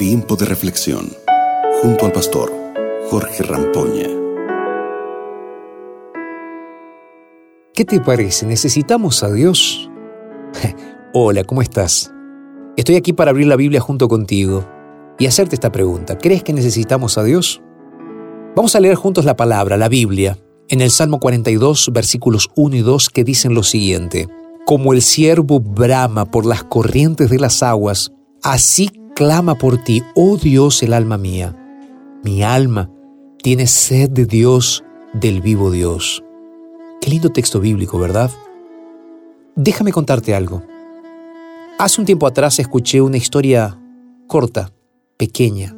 Tiempo de reflexión junto al pastor Jorge Rampoña. ¿Qué te parece? ¿Necesitamos a Dios? Hola, ¿cómo estás? Estoy aquí para abrir la Biblia junto contigo y hacerte esta pregunta. ¿Crees que necesitamos a Dios? Vamos a leer juntos la palabra, la Biblia, en el Salmo 42, versículos 1 y 2, que dicen lo siguiente. Como el ciervo brama por las corrientes de las aguas, así clama por ti, oh Dios, el alma mía. Mi alma tiene sed de Dios, del vivo Dios. Qué lindo texto bíblico, ¿verdad? Déjame contarte algo. Hace un tiempo atrás escuché una historia corta, pequeña,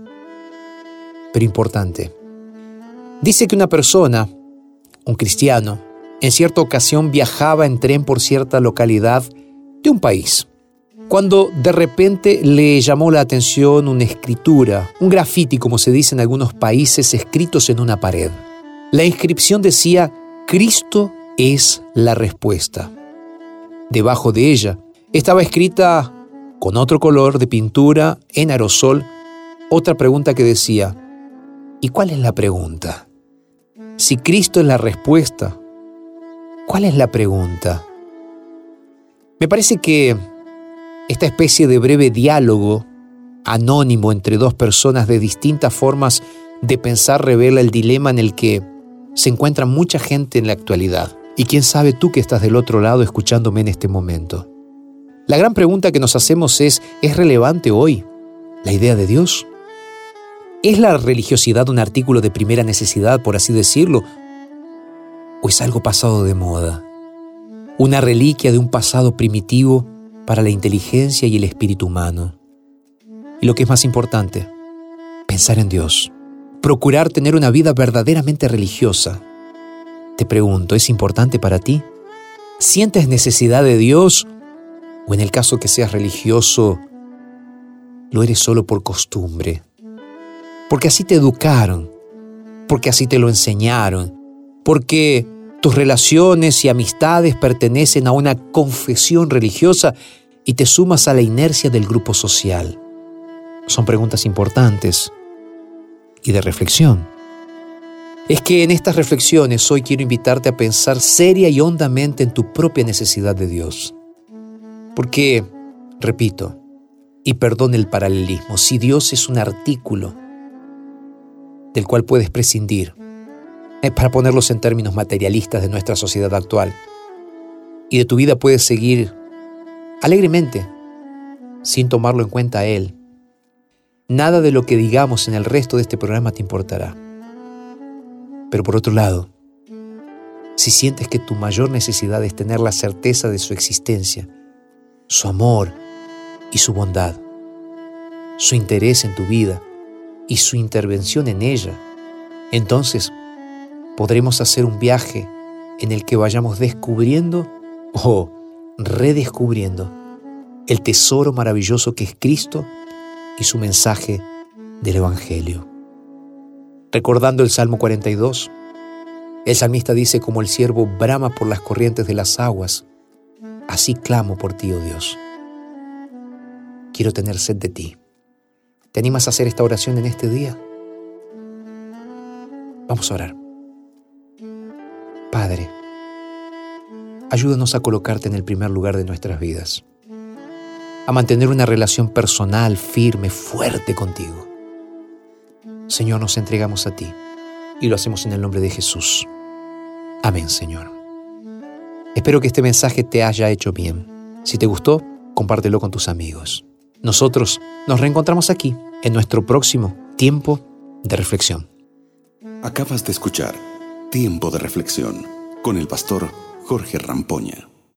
pero importante. Dice que una persona, un cristiano, en cierta ocasión viajaba en tren por cierta localidad de un país cuando de repente le llamó la atención una escritura, un graffiti como se dice en algunos países escritos en una pared. La inscripción decía, Cristo es la respuesta. Debajo de ella estaba escrita con otro color de pintura en aerosol otra pregunta que decía, ¿y cuál es la pregunta? Si Cristo es la respuesta, ¿cuál es la pregunta? Me parece que esta especie de breve diálogo anónimo entre dos personas de distintas formas de pensar revela el dilema en el que se encuentra mucha gente en la actualidad. Y quién sabe tú que estás del otro lado escuchándome en este momento. La gran pregunta que nos hacemos es, ¿es relevante hoy la idea de Dios? ¿Es la religiosidad un artículo de primera necesidad, por así decirlo? ¿O es algo pasado de moda? ¿Una reliquia de un pasado primitivo para la inteligencia y el espíritu humano. Y lo que es más importante, pensar en Dios, procurar tener una vida verdaderamente religiosa. Te pregunto, ¿es importante para ti? ¿Sientes necesidad de Dios? ¿O en el caso que seas religioso, lo eres solo por costumbre? Porque así te educaron, porque así te lo enseñaron, porque tus relaciones y amistades pertenecen a una confesión religiosa y te sumas a la inercia del grupo social. Son preguntas importantes y de reflexión. Es que en estas reflexiones hoy quiero invitarte a pensar seria y hondamente en tu propia necesidad de Dios. Porque, repito, y perdone el paralelismo, si Dios es un artículo del cual puedes prescindir, para ponerlos en términos materialistas de nuestra sociedad actual. Y de tu vida puedes seguir alegremente, sin tomarlo en cuenta a Él. Nada de lo que digamos en el resto de este programa te importará. Pero por otro lado, si sientes que tu mayor necesidad es tener la certeza de su existencia, su amor y su bondad, su interés en tu vida y su intervención en ella, entonces podremos hacer un viaje en el que vayamos descubriendo o redescubriendo el tesoro maravilloso que es Cristo y su mensaje del Evangelio. Recordando el Salmo 42, el salmista dice, como el siervo brama por las corrientes de las aguas, así clamo por ti, oh Dios. Quiero tener sed de ti. ¿Te animas a hacer esta oración en este día? Vamos a orar. Padre, ayúdanos a colocarte en el primer lugar de nuestras vidas, a mantener una relación personal, firme, fuerte contigo. Señor, nos entregamos a ti y lo hacemos en el nombre de Jesús. Amén, Señor. Espero que este mensaje te haya hecho bien. Si te gustó, compártelo con tus amigos. Nosotros nos reencontramos aquí en nuestro próximo tiempo de reflexión. Acabas de escuchar Tiempo de reflexión con el pastor Jorge Rampoña.